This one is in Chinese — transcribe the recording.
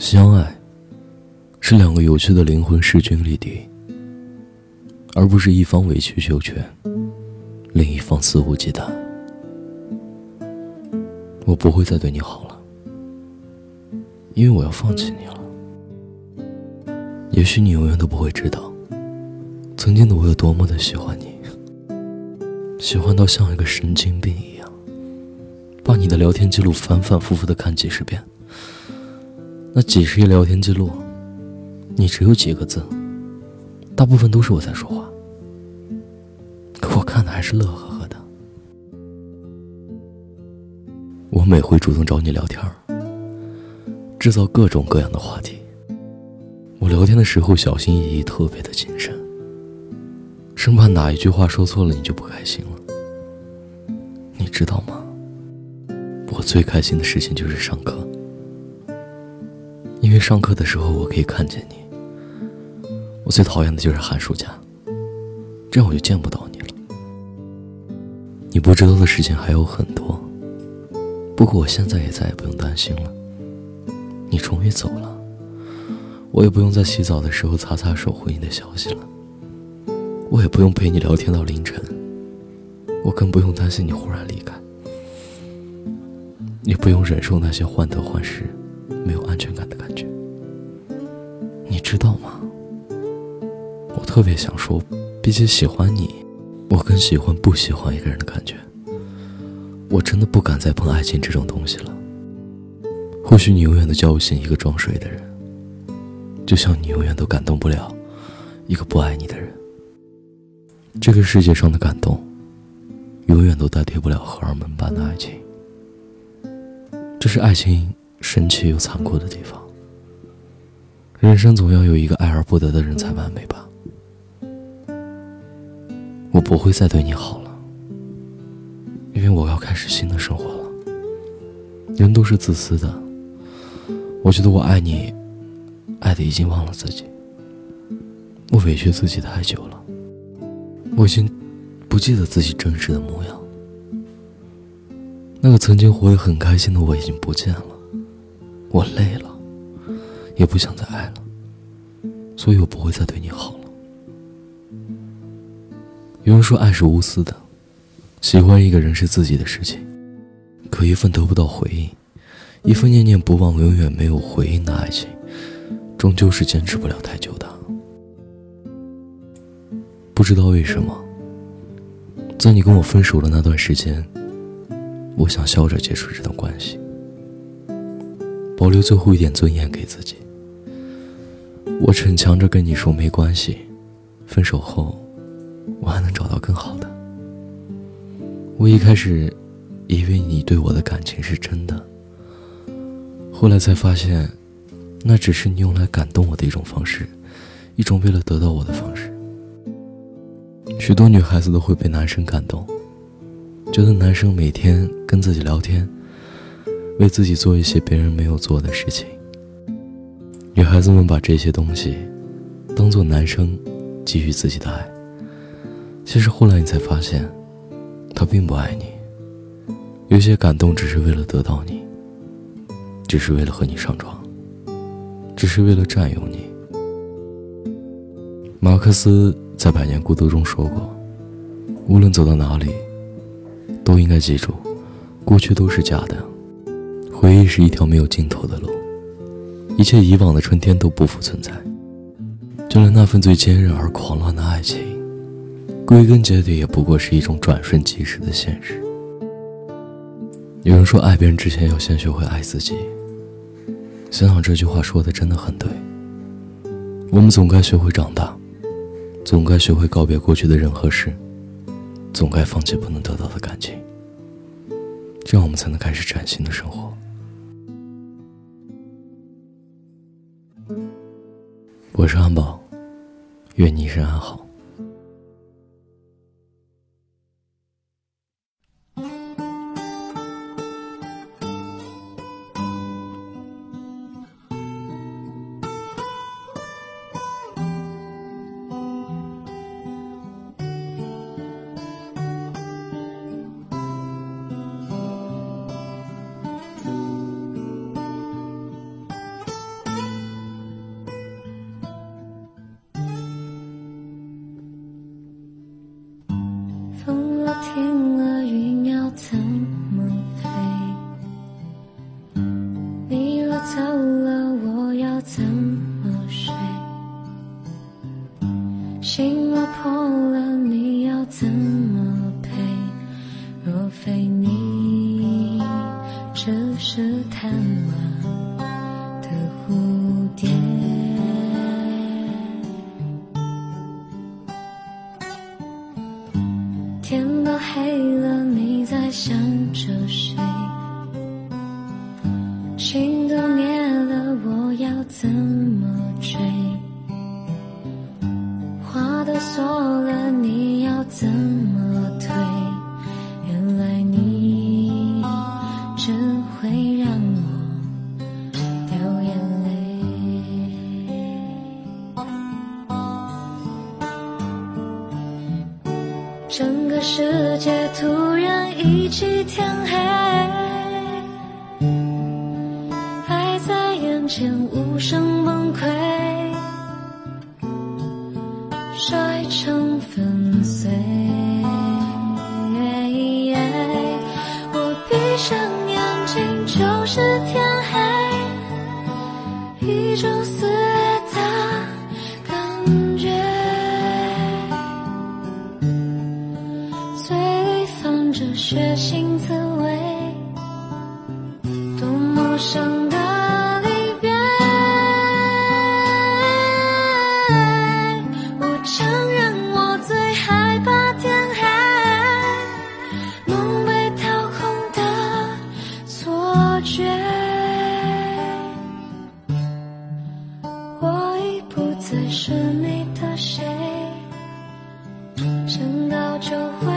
相爱，是两个有趣的灵魂势均力敌，而不是一方委曲求全，另一方肆无忌惮。我不会再对你好了，因为我要放弃你了。也许你永远都不会知道，曾经的我有多么的喜欢你，喜欢到像一个神经病一样，把你的聊天记录反反复复的看几十遍。那几十页聊天记录，你只有几个字，大部分都是我在说话，可我看的还是乐呵呵的。我每回主动找你聊天制造各种各样的话题。我聊天的时候小心翼翼，特别的谨慎，生怕哪一句话说错了你就不开心了。你知道吗？我最开心的事情就是上课。上课的时候我可以看见你，我最讨厌的就是寒暑假，这样我就见不到你了。你不知道的事情还有很多，不过我现在也再也不用担心了。你终于走了，我也不用在洗澡的时候擦擦手回你的消息了，我也不用陪你聊天到凌晨，我更不用担心你忽然离开，也不用忍受那些患得患失。没有安全感的感觉，知道吗？我特别想说，比起喜欢你，我更喜欢不喜欢一个人的感觉。我真的不敢再碰爱情这种东西了。或许你永远都叫不醒一个装睡的人，就像你永远都感动不了一个不爱你的人。这个世界上的感动，永远都代替不了荷尔蒙般的爱情。这是爱情。神奇又残酷的地方。人生总要有一个爱而不得的人才完美吧。我不会再对你好了，因为我要开始新的生活了。人都是自私的，我觉得我爱你，爱的已经忘了自己。我委屈自己太久了，我已经不记得自己真实的模样。那个曾经活得很开心的我已经不见了。我累了，也不想再爱了，所以我不会再对你好了。有人说爱是无私的，喜欢一个人是自己的事情，可一份得不到回应，一份念念不忘、永远没有回应的爱情，终究是坚持不了太久的。不知道为什么，在你跟我分手的那段时间，我想笑着结束这段关系。保留最后一点尊严给自己，我逞强着跟你说没关系，分手后我还能找到更好的。我一开始以为你对我的感情是真的，后来才发现，那只是你用来感动我的一种方式，一种为了得到我的方式。许多女孩子都会被男生感动，觉得男生每天跟自己聊天。为自己做一些别人没有做的事情，女孩子们把这些东西当做男生给予自己的爱。其实后来你才发现，他并不爱你。有些感动只是为了得到你，只是为了和你上床，只是为了占有你。马克思在《百年孤独》中说过：“无论走到哪里，都应该记住，过去都是假的。”回忆是一条没有尽头的路，一切以往的春天都不复存在，就连那份最坚韧而狂乱的爱情，归根结底也不过是一种转瞬即逝的现实。有人说，爱别人之前要先学会爱自己。想想这句话说的真的很对。我们总该学会长大，总该学会告别过去的人和事，总该放弃不能得到的感情，这样我们才能开始崭新的生活。我是安宝，愿你一生安好。怎么飞？你若走了我要怎么睡？心若破了你要怎么赔？若非你只是贪玩的蝴蝶。心都灭了，我要怎么追？花都锁了，你要怎么退？原来你只会让我掉眼泪。整个世界突然一起天黑。前无声崩溃，摔成粉碎。我闭上眼睛就是天黑，一种撕裂的感觉，嘴里放着血腥滋味，多陌生。就。